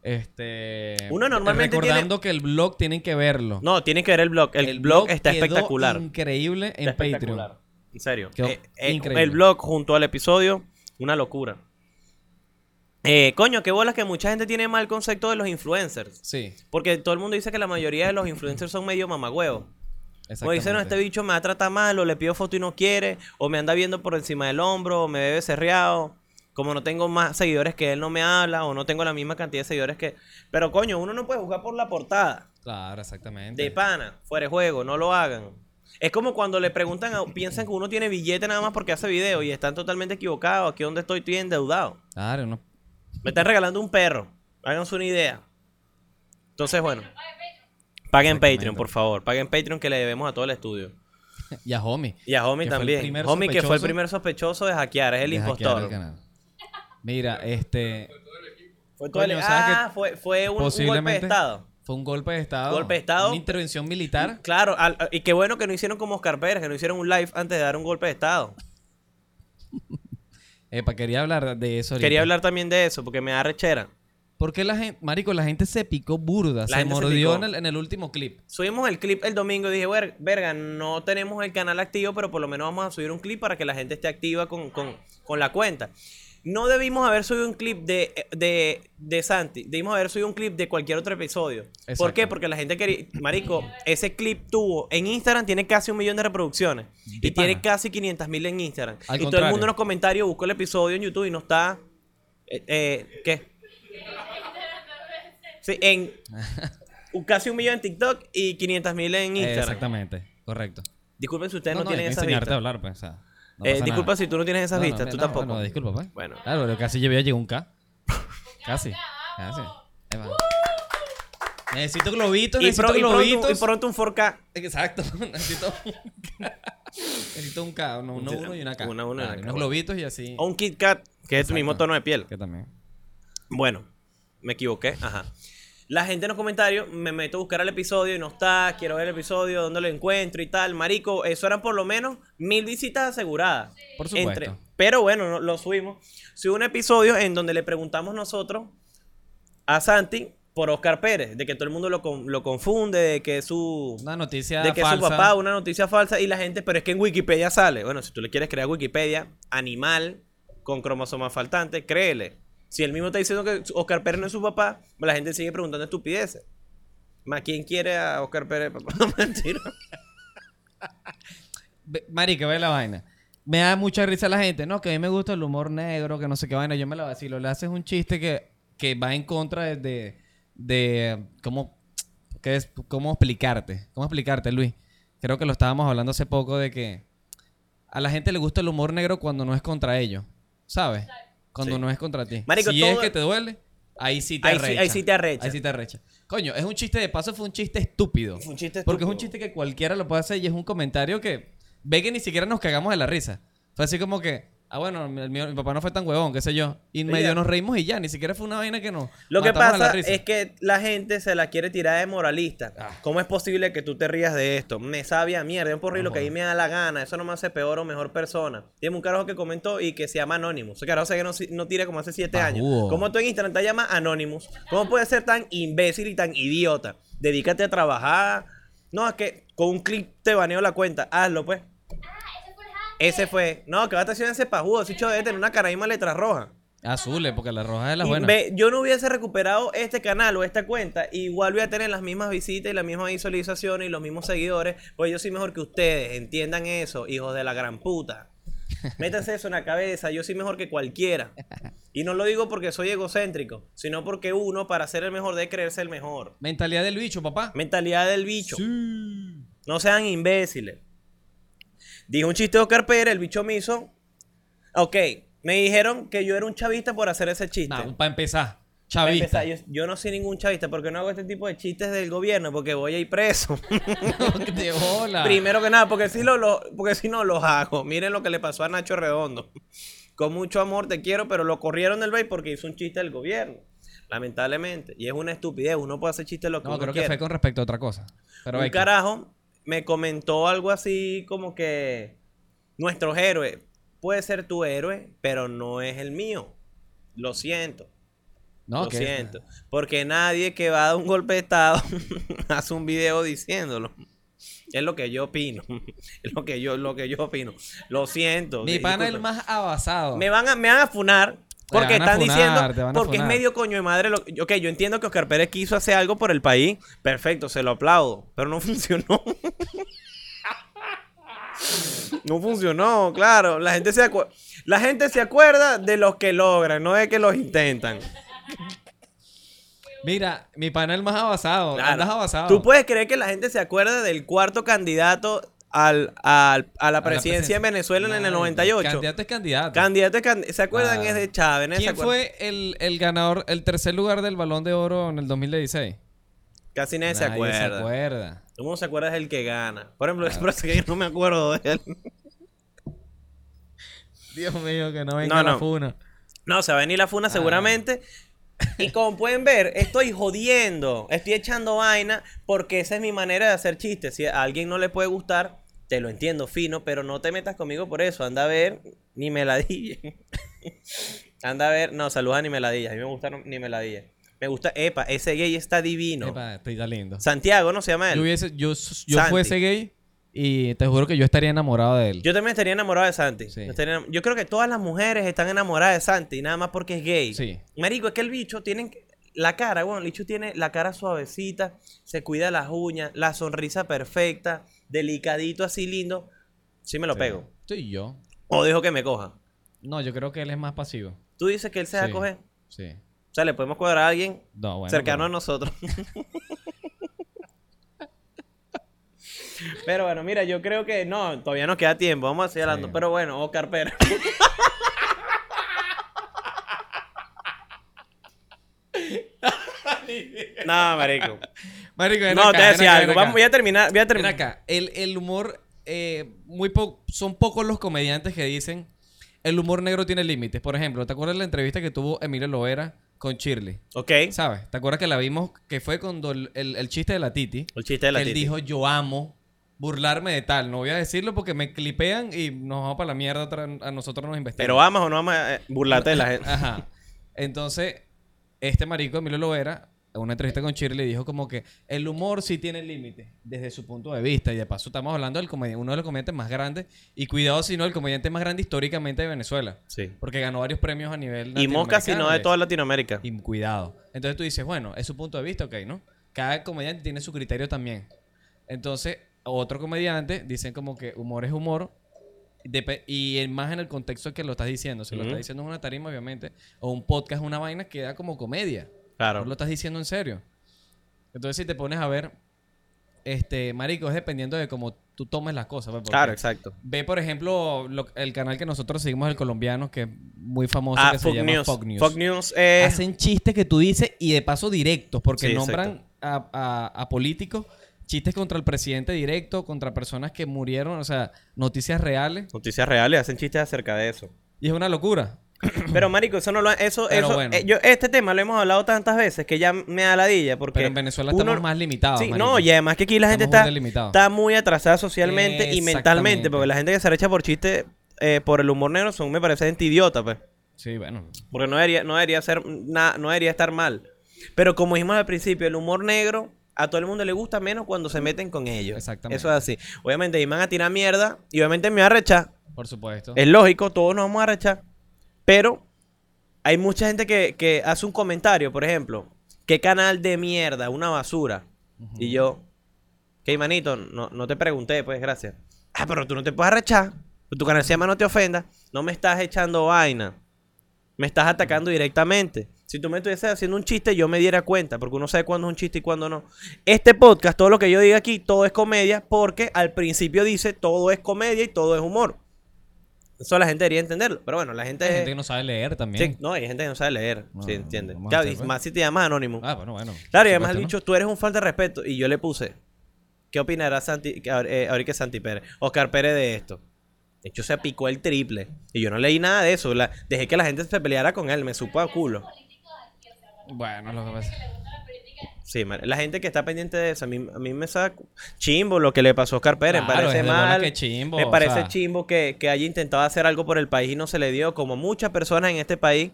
este... Uno normalmente Recordando que el blog tienen que verlo. No, tienen que ver el blog. El, blog, está quedó espectacular. increíble en Está Patreon. En serio. Eh, eh. El blog junto al episodio, una locura. Eh, coño, qué bolas que mucha gente tiene mal concepto de los influencers. Sí, Porque todo el mundo dice que la mayoría de los influencers son medio mamagüevos. O dicen, no, este bicho me trata mal, o le pido foto y no quiere, o me anda viendo por encima del hombro, o me bebe cerreado. Como no tengo más seguidores que él, no me habla, o no tengo la misma cantidad de seguidores que. Pero coño, uno no puede jugar por la portada. Claro, exactamente. De pana, fuera de juego, no lo hagan. Es como cuando le preguntan, a- piensan que uno tiene billete nada más porque hace video y están totalmente equivocados. Aquí donde estoy, estoy endeudado. Claro, no. Me están regalando un perro. Háganse una idea. Entonces, bueno. Paguen. Patreon, por favor. Paguen Patreon que le debemos a todo el estudio. Y a Homie. Y a Homie fue el también. Homie que fue el primer sospechoso de hackear, es el de impostor. el canal. Mira, este... Fue todo el- Coño, ¿sabes Ah, fue, fue un, un golpe de estado. Fue un golpe de estado. Golpe de estado. Una intervención militar. Claro, al- y qué bueno que no hicieron como Oscar Pérez, que no hicieron un live antes de dar un golpe de estado. Epa, quería hablar de eso ahorita. Quería hablar también de eso, porque me da rechera. Porque la gente, marico, la gente se picó burda, se gente se mordió en el, en el último clip. Subimos el clip el domingo y dije, "Ver- verga, no tenemos el canal activo, pero por lo menos vamos a subir un clip para que la gente esté activa con, con- con la cuenta. No debimos haber subido un clip de, de, de Santi, debimos haber subido un clip de cualquier otro episodio. ¿Por qué? Porque la gente quería, marico, ese clip tuvo, en Instagram tiene casi un millón de reproducciones. De y tiene casi 500 mil en Instagram. Al y todo el mundo en los comentarios buscó el episodio en YouTube y no está... eh, eh, ¿Qué? Sí, en casi un millón en TikTok y 500 mil en Instagram. Exactamente, correcto. Disculpen si ustedes no, hay tienen que esas enseñarte a vistas. hablar, pues. o sea, no Eh, disculpa nada. si tú no tienes esas No, vistas, no, tú no, tampoco. No, disculpa, pues. Bueno. Claro, pero casi ya llegó un K. Casi. Casi. Ahí va. Necesito globitos, Y, necesito pro- y pronto, globitos. y pronto un 4K. Exacto. necesito un K. necesito un K, uno, uno, uno y una K. Una, una y Claro, una K, Unos bueno. globitos y así. O un Kit Kat, que es tu Exacto. mismo tono de piel. Que también. Bueno, me equivoqué. Ajá. La gente en los comentarios me meto a buscar el episodio y no está. Quiero ver el episodio, dónde lo encuentro y tal. Marico, eso eran por lo menos mil visitas aseguradas. Por supuesto. pero bueno, no- lo subimos. Subí un episodio en donde le preguntamos nosotros a Santi por Oscar Pérez, de que todo el mundo lo, con- lo confunde, de que es su. Una noticia de que falsa. su papá, una noticia falsa, y la gente, pero es que en Wikipedia sale. Bueno, si tú le quieres crear Wikipedia, animal con cromosoma faltante, créele. Si él mismo está diciendo que Oscar Pérez no es su papá, la gente sigue preguntando estupideces. Más, ¿quién quiere a Oscar Pérez? papá? No, mentira. Marica, ve la vaina. Me da mucha risa la gente, ¿no? Que a mí me gusta el humor negro, que no sé qué vaina. Yo me la vacilo. Le haces un chiste que, que va en contra de... de, ¿cómo, es, ¿Cómo explicarte? ¿Cómo explicarte, Luis? Creo que lo estábamos hablando hace poco de que... a la gente le gusta el humor negro cuando no es contra ellos, ¿sabes? Cuando Sí. no es contra ti. Marico, si es que te duele, ahí sí te Ahí sí- ahí sí te arrecha. Ahí sí te arrecha. Coño, es un chiste de paso, fue un chiste estúpido. Fue un chiste Porque es un estúpido. chiste que cualquiera lo puede hacer y es un comentario que ve que ni siquiera nos cagamos de la risa. Fue así como que, ah, bueno, el mío- mi papá no fue tan huevón, qué sé yo. Y Mira. medio nos reímos y ya, ni siquiera fue una vaina que nos. Lo que pasa es que la gente se la quiere tirar de moralista. Ah. ¿Cómo es posible que tú te rías de esto? Me sabía mierda, un porrillo No que a mí jodas. me da la gana. Eso no me hace peor o mejor persona. Tiene un carajo que comentó y que se llama Anonymous. Ese carajo sé que no, no tira como hace siete años. ¿Cómo tú en Instagram te llamas Anonymous? ¿Cómo puedes ser tan imbécil y tan idiota? Dedícate a trabajar. No, es que con un clic te baneo la cuenta. Hazlo, pues. Ese fue. No, que va a estar haciendo ese pajudo. Ese chico debe tener una caraíma letra roja. Azules, porque la roja es la buena. ve, yo no hubiese recuperado este canal o esta cuenta, igual voy a tener las mismas visitas y las mismas visualizaciones y los mismos seguidores, pues yo soy mejor que ustedes, entiendan eso, hijos de la gran puta. Métanse eso en la cabeza, yo soy mejor que cualquiera. Y no lo digo porque soy egocéntrico, sino porque uno, para ser el mejor, debe creerse el mejor. Mentalidad del bicho, papá. Mentalidad del bicho. Sí. No sean imbéciles. Dijo un chiste de Oscar Pérez, el bicho me hizo. Ok, me dijeron que yo era un chavista por hacer ese chiste. para empezar, Para chavista. empezar, yo, yo no soy ningún chavista porque no hago este tipo de chistes del gobierno porque voy a ir preso. de bola. Primero que nada, porque si, lo, lo- porque si no los hago. Miren lo que le pasó a Nacho Redondo. Con mucho amor te quiero, pero lo corrieron del BEI porque hizo un chiste del gobierno. Lamentablemente. Y es una estupidez. Uno puede hacer chistes lo que No, uno creo que fue con respecto a otra cosa. Pero un carajo me comentó algo así como que nuestros héroes puede ser tu héroe, pero no es el mío. Lo siento. No, lo que- siento. Porque nadie que va a dar un golpe de estado hace un video diciéndolo. Es lo que yo opino. Es lo que yo, lo que yo opino. Lo siento. Mi pana es el más avasado. Me van a, me van a funar. Porque están funar, diciendo. Porque es medio coño de madre. Lo, ok, yo entiendo que Oscar Pérez quiso hacer algo por el país. Perfecto, se lo aplaudo. Pero no funcionó. no funcionó, claro. La gente, se acu- la gente se acuerda de los que logran, no de que los intentan. Mira, mi pana es el más avasado. Claro. Andas avasado. Tú puedes creer que la gente se acuerda del cuarto candidato al, al- a la presidencia en Venezuela en el Nadie. 98. Candidato es candidato. Candidato es ¿Se acuerdan? Es de Chávez. ¿no? ¿Se ¿Quién fue el, el ganador, el tercer lugar del Balón de Oro en el 2016? Casi nadie, se Nadie acuerda. se acuerda. Mundo se acuerda es el que gana. Por ejemplo, por eso que yo no me acuerdo de él. Dios mío, que no venga No, la funa. No, se va a venir la funa Ah. seguramente. Y como pueden ver, estoy jodiendo. Estoy echando vaina porque esa es mi manera de hacer chistes. Si a alguien no le puede gustar, te lo entiendo fino, pero no te metas conmigo por eso. Anda a ver ni meladilla. Anda a ver. No, saluda ni meladilla. A mí me gusta ni meladilla. Me gusta, epa, ese gay está divino. Epa, está lindo. Santiago, ¿no se llama él? Yo, hubiese, yo, yo fuese gay y te juro que yo estaría enamorado de él. Yo también estaría enamorado de Santi. Sí. Yo, estaría yo creo que todas las mujeres están enamoradas de Santi, nada más porque es gay. Sí. Marico, es que el bicho tiene la cara, bueno, el bicho tiene la cara suavecita, se cuida las uñas, la sonrisa perfecta, delicadito así lindo. Sí me lo Sí. pego. Sí, yo. O dejo que me coja. No, yo creo que él es más pasivo. Tú dices que él se va a Sí. coger. Sí. O sea, le podemos cuadrar a alguien No, bueno. cercano pero- a nosotros. Pero bueno, mira, yo creo que no, todavía nos queda tiempo, vamos a seguir hablando. Sí. Pero bueno, Oscar Pérez. no, marico. Marico, ven No, acá, te voy a ven decir acá, algo. Vamos, voy a terminar, voy a Ven terminar. acá, el, el humor, eh, muy po- son pocos los comediantes que dicen el humor negro tiene límites. Por ejemplo, ¿te acuerdas de la entrevista que tuvo Emilio Lovera con Shirley? Ok. ¿Sabes? ¿Te acuerdas que la vimos que fue cuando el, el- el chiste de la Titi? El chiste de la que él Titi. dijo, yo amo burlarme de tal. No voy a decirlo porque me clipean y nos vamos para la mierda, a nosotros nos investigan. Pero vamos o no vamos a eh, burlarte de la gente. Ajá. Entonces, este marico, Emilio Lovera, una entrevista con Shirley, dijo como que el humor sí tiene límites desde su punto de vista. Y de paso estamos hablando del uno de los comediantes más grandes. Y cuidado si no, el comediante más grande históricamente de Venezuela. Sí. Porque ganó varios premios a nivel Y Mosca, si no de toda Latinoamérica. y cuidado. Entonces tú dices, bueno, es su punto de vista, ok, ¿no? Cada comediante tiene su criterio también. Entonces, otro comediante dicen como que humor es humor. y más en el contexto que lo estás diciendo. Si lo estás diciendo en una tarima, obviamente, o un podcast, una vaina, queda como comedia. Claro. No lo estás diciendo en serio. Entonces, si te pones a ver, este, marico, es dependiendo de cómo tú tomes las cosas. pues, Claro, exacto. Ve, por ejemplo, lo- el canal que nosotros seguimos, el colombiano, que es muy famoso, Ah, que se llama News. Fox News. Fox News es... Hacen chistes que tú dices y de paso directos, porque Sí, nombran a, a- a políticos, chistes contra el presidente directo, contra personas que murieron, o sea, noticias reales. Noticias reales, hacen chistes acerca de eso. Y es una locura. Pero, marico, eso no lo... Eso, Pero eso, bueno. eh, yo, este tema lo hemos hablado tantas veces que ya me da ladilla porque... Pero en Venezuela uno- estamos más limitados. Sí, marico. no, y además que aquí la gente está, está muy atrasada socialmente y mentalmente, porque la gente que se recha por chistes eh, por el humor negro son, me parece, gente idiota, pues. Sí, bueno. Porque no debería, no debería ser na- no debería estar mal. Pero como dijimos al principio, el humor negro a todo el mundo le gusta menos cuando se meten con ellos. Exactamente. Eso es así. Obviamente me van a tirar mierda y obviamente me va a rechar. Por supuesto. Es lógico, todos nos vamos a rechar. Pero hay mucha gente que, que hace un comentario, por ejemplo, ¿qué canal de mierda? Una basura. Y yo, ¿qué manito? No, no te pregunté, pues, gracias. Ah, pero tú no te puedes rechar. Tu canal se llama No te ofendas. No me estás echando vaina. Me estás atacando directamente. Si tú me estuvieses haciendo un chiste, yo me diera cuenta, porque uno sabe cuándo es un chiste y cuándo no. Este podcast, todo lo que yo diga aquí, todo es comedia, porque al principio dice todo es comedia y todo es humor. Eso la gente debería entenderlo. Pero bueno, la gente. Hay gente que no sabe leer también. Sí, no, hay gente que no sabe leer. No, sí, entiende. Claro, y pues. más si te llamas anónimo. Ah, bueno, bueno. Claro, y además el dicho, tú eres un falta de respeto. Y yo le puse, ¿qué opinará Santi, eh, ahorita Santi Pérez? Oscar Pérez de esto. De hecho, se picó el triple. Y yo no leí nada de eso. La- dejé que la gente se peleara con él. Me supo a culo. ¿no? Bueno, lo que pasa. Sí, la gente que está pendiente de eso, a mí, a mí me saca chimbo lo que le pasó a Oscar Pérez. Claro, me parece es mal. que chimbo, me o parece sea. chimbo que, que haya intentado hacer algo por el país y no se le dio, como muchas personas en este país.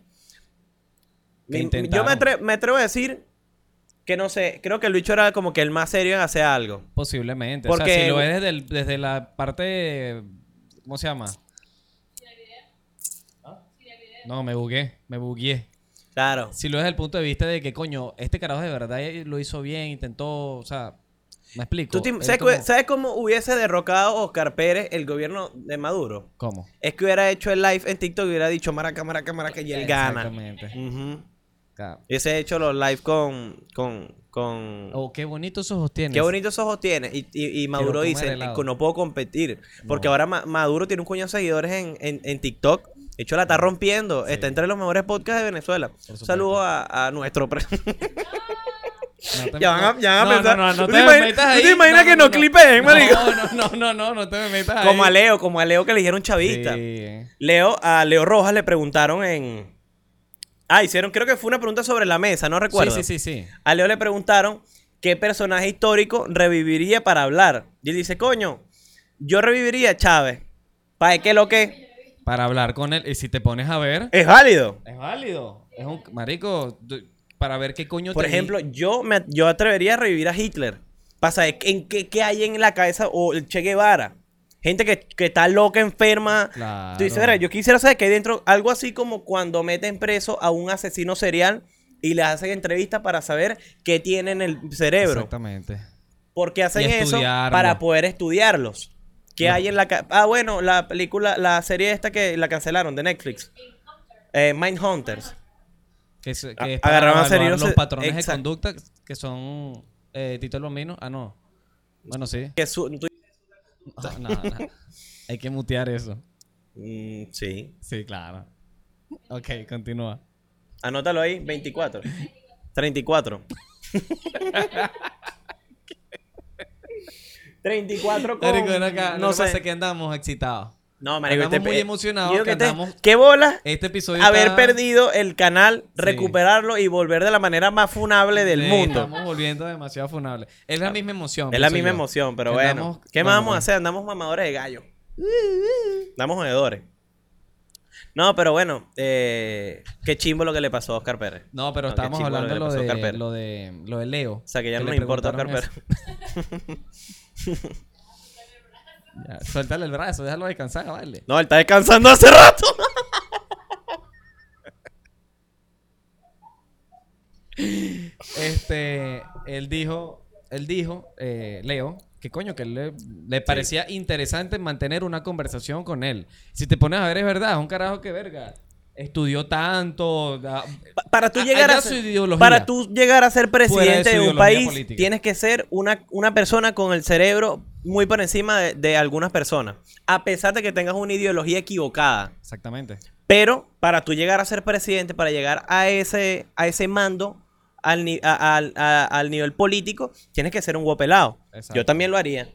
Que Mi- yo me, atre- me atrevo a decir que no sé, creo que el bicho era como que el más serio en hacer algo. Posiblemente. O Porque- sea, si lo ves desde, el- desde la parte. ¿Cómo se llama? No, me bugué. Me bugué. Claro. Si lo ves desde el punto de vista de que, coño, este carajo de verdad lo hizo bien, intentó. O sea, me explico. ¿Tú te- Es ¿sabes, como- cu- sabes cómo hubiese derrocado Oscar Pérez el gobierno de Maduro? ¿Cómo? Es que hubiera hecho el live en TikTok y hubiera dicho maraca, maraca, maraca y él gana. Exactamente. Ujú. Claro. Hubiese hecho los live con. con, con... Oh, qué bonitos ojos tienes. Qué bonitos ojos tiene. Y, y- y Maduro dice. No puedo competir. Porque ahora Ma- Maduro tiene un coño de seguidores en, en, en TikTok. De hecho, la está rompiendo. Está entre los mejores podcasts de Venezuela. Un supuesto. saludo a, a nuestro. pre- No te- Ya van a- ya van a no, pensar- No, no, no ¿Tú te te me imaginas- metas tú ahí. te imaginas que no clipeen, marico? No, no, no, no, no te me metas ahí. como a Leo, como a Leo que le dijeron chavista. Sí. Leo, a Leo Rojas le preguntaron en. Ah, hicieron, creo que fue una pregunta sobre la mesa, no recuerdo. Sí, sí, sí, sí. A Leo le preguntaron qué personaje histórico reviviría para hablar. Y él dice, coño, yo reviviría a Chávez. ¿Para qué lo que? Para hablar con él. Y si te pones a ver. Es válido. Es válido. Es un. Marico, para ver qué coño Por te- ejemplo, yo me yo atrevería a revivir a Hitler. Para saber en qué, qué hay en la cabeza o el Che Guevara. Gente que, que está loca, enferma. Claro. Tú dices, "Verá, yo quisiera saber qué hay dentro. Algo así como cuando meten preso a un asesino serial y le hacen entrevistas para saber qué tiene en el cerebro. Exactamente. Porque hacen eso para poder estudiarlos. ¿Qué hay en la... Ah, bueno, la película, la serie esta que la cancelaron de Netflix. Eh, Mindhunters. Que, es- que A- es para serios los se- patrones de conducta que son eh, Tito el. Ah, no. Bueno, sí. Que su- tú- No, no, no. Hay que mutear eso. Mm, sí. Sí, claro. Ok, continúa. Anótalo ahí, 24. 34. 34 con... Marico, ven acá. no No sé. sé que andamos excitados. No, marico, Andamos este- muy emocionados que que te- andamos- ¿Qué bola? Este episodio Haber está- perdido el canal, Sí. recuperarlo y volver de la manera más funable del Sí, mundo. Estamos volviendo demasiado funables. Es la misma emoción. Es la misma yo. emoción, pero Que bueno. andamos- ¿Qué más vamos a hacer? Andamos mamadores de gallo. Andamos jodedores. No, pero bueno, eh, qué chimbo lo que le pasó a Oscar Pérez. No, pero qué estábamos chimbo lo que hablando le lo pasó a Oscar de, lo de lo de Leo. O sea, que ya no le nos importa Oscar Pérez. Ya, suéltale el brazo, déjalo descansar, vale. No, él está descansando hace rato. Este, él dijo, él dijo, eh, Leo, que coño, que él le, le parecía interesante mantener una conversación con él. Si te pones a ver, es verdad, es un carajo que verga. estudió tanto. da- Para tú A- llegar a ser, para tú llegar a ser de presidente de un país, política. tienes que ser una, una persona con el cerebro muy por encima de, de algunas personas, a pesar de que tengas una ideología equivocada. Exactamente. Pero para tú llegar a ser presidente, para llegar a ese, a ese mando, al, ni- a- al- a- al nivel político, tienes que ser un guapelado. Exacto. Yo también lo haría.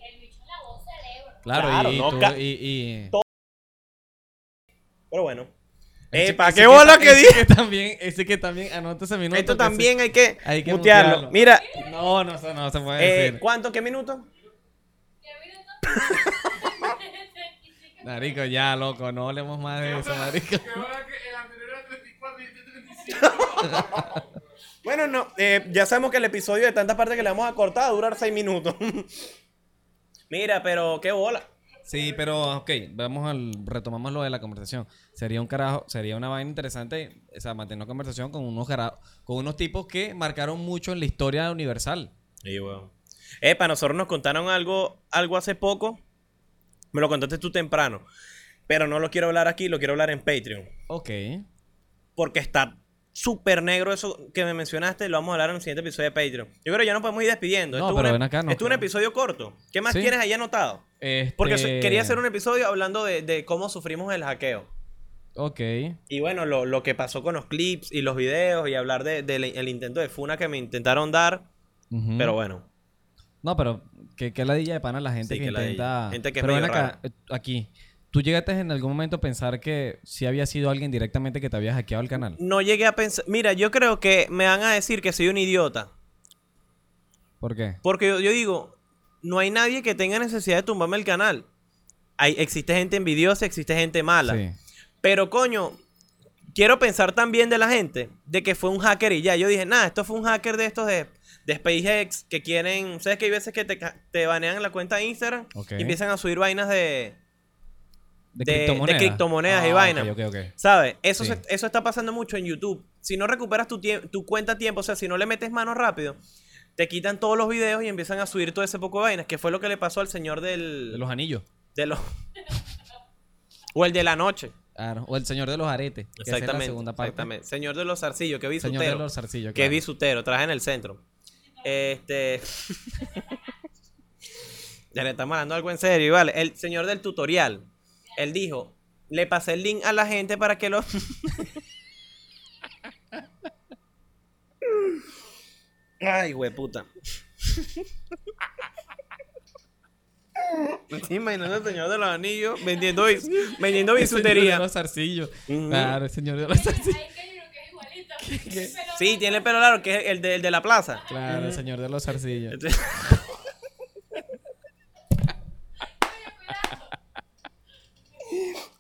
Claro, Claro, y, no tú- y- y- Pero bueno. Eh, ¿para qué bola que ese dije? que también, ese que también, anota ese minuto. Esto que también hay que, hay que mutearlo. mutearlo. Mira, No, no, se- no se puede eh, decir. ¿cuánto? ¿Qué minuto? ¿Qué minuto? Marico, ya, loco, no hablemos más de eso, marico. Que que el anterior era 34 y este 35. Bueno, no, eh, ya sabemos que el episodio de tantas partes que le vamos a cortar va a durar seis minutos. Mira, pero qué bola. Sí, pero ok, vamos al retomamos lo de la conversación. Sería un carajo, sería una vaina interesante, o sea, mantener una conversación con unos cara- con unos tipos que marcaron mucho en la historia universal. Y bueno. Eh, para nosotros nos contaron algo, algo hace poco. Me lo contaste tú temprano. Pero no lo quiero hablar aquí, lo quiero hablar en Patreon. Ok. Porque está súper negro eso que me mencionaste. Lo vamos a hablar en el siguiente episodio de Patreon. Yo creo que ya nos podemos ir despidiendo. No, Esto es pero ven acá, no, Esto es un episodio corto. ¿Qué más Sí. tienes ahí anotado? Este... Porque so- quería hacer un episodio hablando de, de cómo sufrimos el hackeo. Ok. Y bueno, lo, lo que pasó con los clips y los videos y hablar del de, el intento de funa que me intentaron dar. Pero bueno, No, pero que, que ladilla de pana la gente Sí, que intenta. Gente que es pero ven medio acá, rara. eh, aquí. ¿Tú llegaste en algún momento a pensar que si había sido alguien directamente que te había hackeado el canal? no llegué a pensar. Mira, yo creo que me van a decir que soy un idiota. ¿Por qué? Porque yo, yo digo, no hay nadie que tenga necesidad de tumbarme el canal. Hay, existe gente envidiosa, existe gente mala. Sí. Pero coño, quiero pensar también de la gente de que fue un hacker y ya. Yo dije, nada, esto fue un hacker de estos de, de SpaceX que quieren. ¿Sabes que hay veces que te, te banean la cuenta de Instagram Ok. y empiezan a subir vainas de. ¿De, de- de criptomonedas? y Ah, vainas. ¿Sabes? Eso, Sí. se- eso está pasando mucho en YouTube. Si no recuperas tu, tu cuenta a tiempo, o sea, si no le metes mano rápido, te quitan todos los videos y empiezan a subir todo ese poco de vainas, que fue lo que le pasó al señor del. De los anillos. de los- o el de la noche. Claro. O el señor de los aretes. que esa es la Exactamente. segunda parte. exactamente. Señor de los zarcillos, que vi Señor de los zarcillos. Que claro. bisutero, traje en el centro. Este. ya le estamos hablando algo en serio, vale. El señor del tutorial. Él dijo: Le pasé el link a la gente para que lo. Ay, puta. Me estoy imaginando al señor de los anillos vendiendo, vendiendo El señor de bisutería. los zarcillos. Claro, el señor de los zarcillos. Sí, tiene el pelo largo, que es el de, el de la plaza. Claro, el señor de los zarcillos.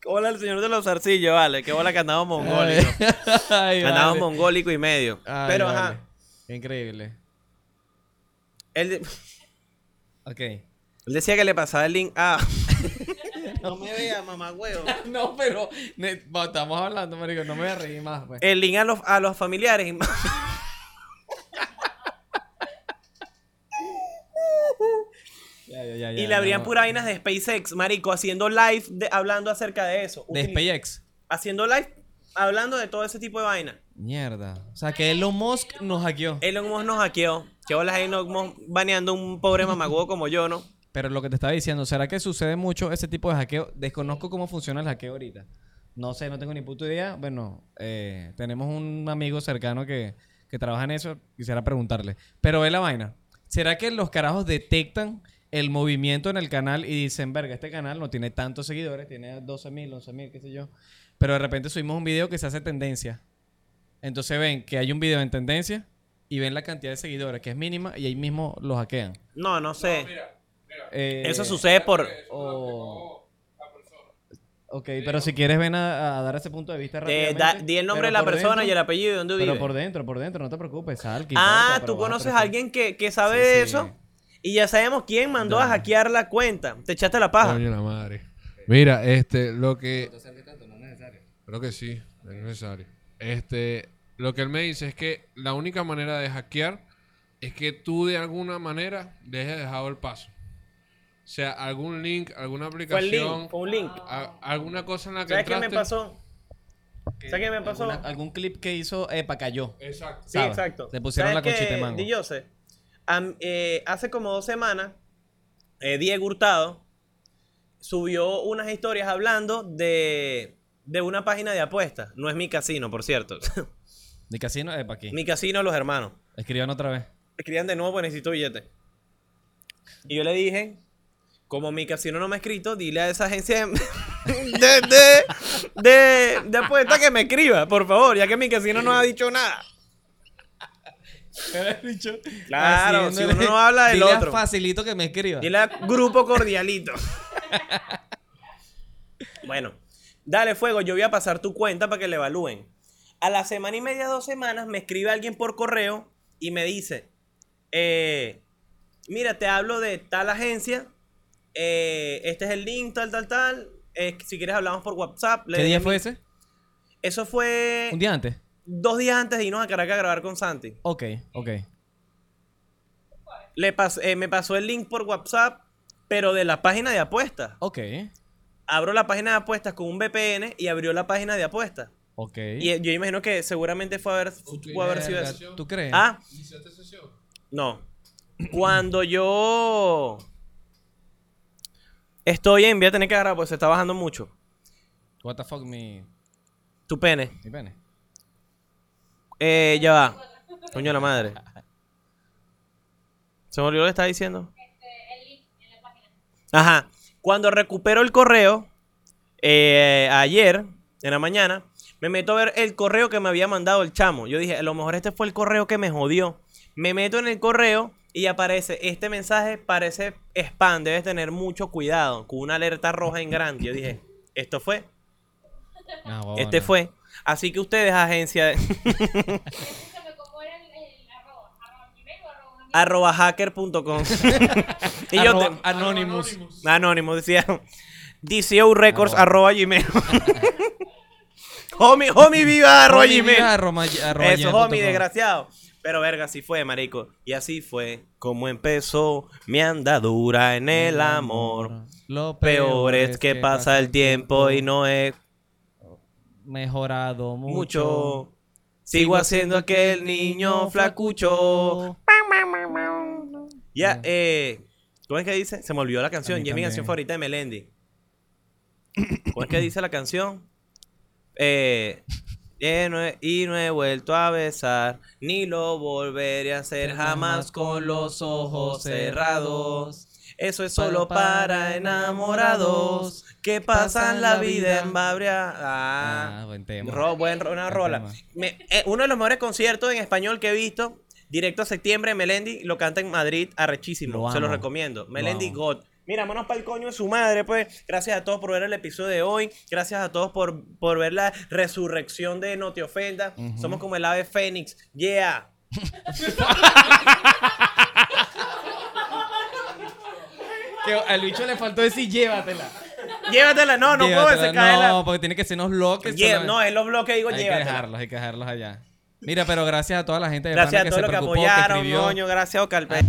Hola, el señor de los zarcillos, vale. Qué bola que andamos mongólicos. Ay, vale. mongólico y medio. Ay, Pero, vale. ajá. Increíble. Él, de- Ok. él decía que le pasaba el link a. no me veas, mamá huevo. No, pero ne- estamos hablando, marico. No me voy a reír más, pues. El link a los, a los familiares. Ya, ya, ya, y le abrían no. pura vainas de SpaceX, marico, haciendo live de- hablando acerca de eso. De SpaceX. Haciendo live hablando de todo ese tipo de vainas. Mierda. O sea, que Elon Musk nos hackeó. Elon Musk nos hackeó. Qué bolas Elon Musk baneando un pobre mamagüevo como yo, ¿no? Pero lo que te estaba diciendo, ¿será que sucede mucho ese tipo de hackeo? Desconozco cómo funciona el hackeo ahorita. No sé, no tengo ni puta idea. Bueno, eh, tenemos un amigo cercano que, que trabaja en eso. Quisiera preguntarle. Pero ve la vaina. ¿Será que los carajos detectan el movimiento en el canal y dicen, verga, este canal no tiene tantos seguidores, tiene 12 mil, 11 mil, qué sé yo. Pero de repente subimos un video que se hace tendencia. Entonces ven que hay un video en tendencia y ven la cantidad de seguidores, que es mínima, y ahí mismo lo hackean. No, no sé. Eh, Eso sucede por. o- Ok, pero si quieres ven a, a dar ese punto de vista Eh, rápidamente. da- di el nombre de la persona y el apellido de dónde vive. Pero por dentro, por dentro, no te preocupes, sal. ¿qué ah, importa? tú conoces a alguien que, que sabe Sí, de sí. Y ya sabemos quién mandó a hackear la cuenta. Te echaste la paja. Coño la madre. Mira, este, lo que. Creo que sí, es necesario. Este, lo que él me dice es que la única manera de hackear es que tú de alguna manera dejes dejado el paso. O sea, algún link, alguna Fue el aplicación, link, fue un link. a- alguna cosa en la que ¿Sabes qué me entraste. pasó? ¿Sabes qué me pasó? Alguna- algún clip que hizo, epa, cayó. Exacto. Sí, ¿sabes? exacto. Le pusieron ¿Sabes la conchita de mango. Di Jose? Eh, hace como dos semanas, eh, Diego Hurtado subió unas historias hablando de, de una página de apuestas. No es mi casino, por cierto. Mi casino, epa, aquí. mi casino, los hermanos. Escriban otra vez. Escriban de nuevo porque necesito billete. Y yo le dije, como mi casino no me ha escrito, dile a esa agencia de, de, de, de, de apuestas que me escriba, por favor, ya que mi casino no ha dicho nada. Claro, si uno no habla del Dile a otro. facilito que me escriba. Dile a Grupo Cordialito. bueno, dale fuego, yo voy a pasar tu cuenta para que le evalúen. A la semana y media, dos semanas, me escribe alguien por correo y me dice, eh, mira, te hablo de tal agencia, eh, este es el link, tal, tal, tal. eh, si quieres hablamos por WhatsApp. ¿Qué día fue ese? Eso fue Un día antes. Dos días antes de irnos a Caracas a grabar con Santi. Ok, ok. Le pas- eh, me pasó el link por WhatsApp, pero de la página de apuestas. Ok. abro la página de apuestas con un VPN y abrió la página de apuestas. Ok. Y eh, yo imagino que seguramente fue a haber, pudo haber sido eso. ¿Tú crees? Ah, ¿Iniciaste sesión? no. Cuando yo estoy en, voy a tener que agarrar porque se está bajando mucho. What the fuck, mi, Tu pene. mi pene. Eh, ya va. Coño la madre. Se me olvidó lo que estaba diciendo. El link en la página. Ajá. Cuando recupero el correo, eh, ayer, en la mañana, me meto a ver el correo que me había mandado el chamo. Yo dije, a lo mejor este fue el correo que me jodió. Me meto en el correo y aparece, este mensaje parece spam, debes tener mucho cuidado, con una alerta roja en grande. Yo dije, esto fue, Ah, este fue. Así que ustedes, agencia de Escúchame, ¿cómo era el, el arroba? ¿Arroba gmail o arroba una arroba hacker.com. y yo Arroba te- Anonymous. Anónimo, decía DCO Records Arroba. arroba gmail. homie, homie viva arroba gmail. arroba- arroba Eso, homie, desgraciado. Pero verga, así fue, marico. Y así fue como empezó mi andadura en el amor. Lo Peor es que pasa el tiempo y no es mejorado mucho. mucho. Sigo haciendo aquel niño flacucho. Ya, eh. ¿Cómo es que dice? Se me olvidó la canción. A mí Y es mi canción favorita de Melendi. ¿Cómo es que dice la canción? Eh. eh, no he- y no he vuelto a besar, ni lo volveré a hacer jamás con los ojos cerrados. Eso es solo para enamorados que pasan la vida en Babria. Ah, Ah, buen tema. Ro- buen, una Buen rola. Me- eh, uno de los mejores conciertos en español que he visto, directo a septiembre, Melendi, lo canta en Madrid, arrechísimo. Lo Se lo recomiendo. Melendi. God. Mira, vámonos para el coño de su madre, pues. Gracias a todos por ver el episodio de hoy. Gracias a todos por, por ver la resurrección de No Te Ofenda. Somos como el ave fénix. Yeah. Que al bicho le faltó decir llévatela. Llévatela. No, no puedo Llévatela. se cae la- No, porque tiene que ser unos bloques. No, es los bloques, digo, hay que llévatela. dejarlos, hay que dejarlos allá. Mira, pero gracias a toda la gente de Gracias a todos los que apoyaron, escribió. coño. Gracias, Ocalpe.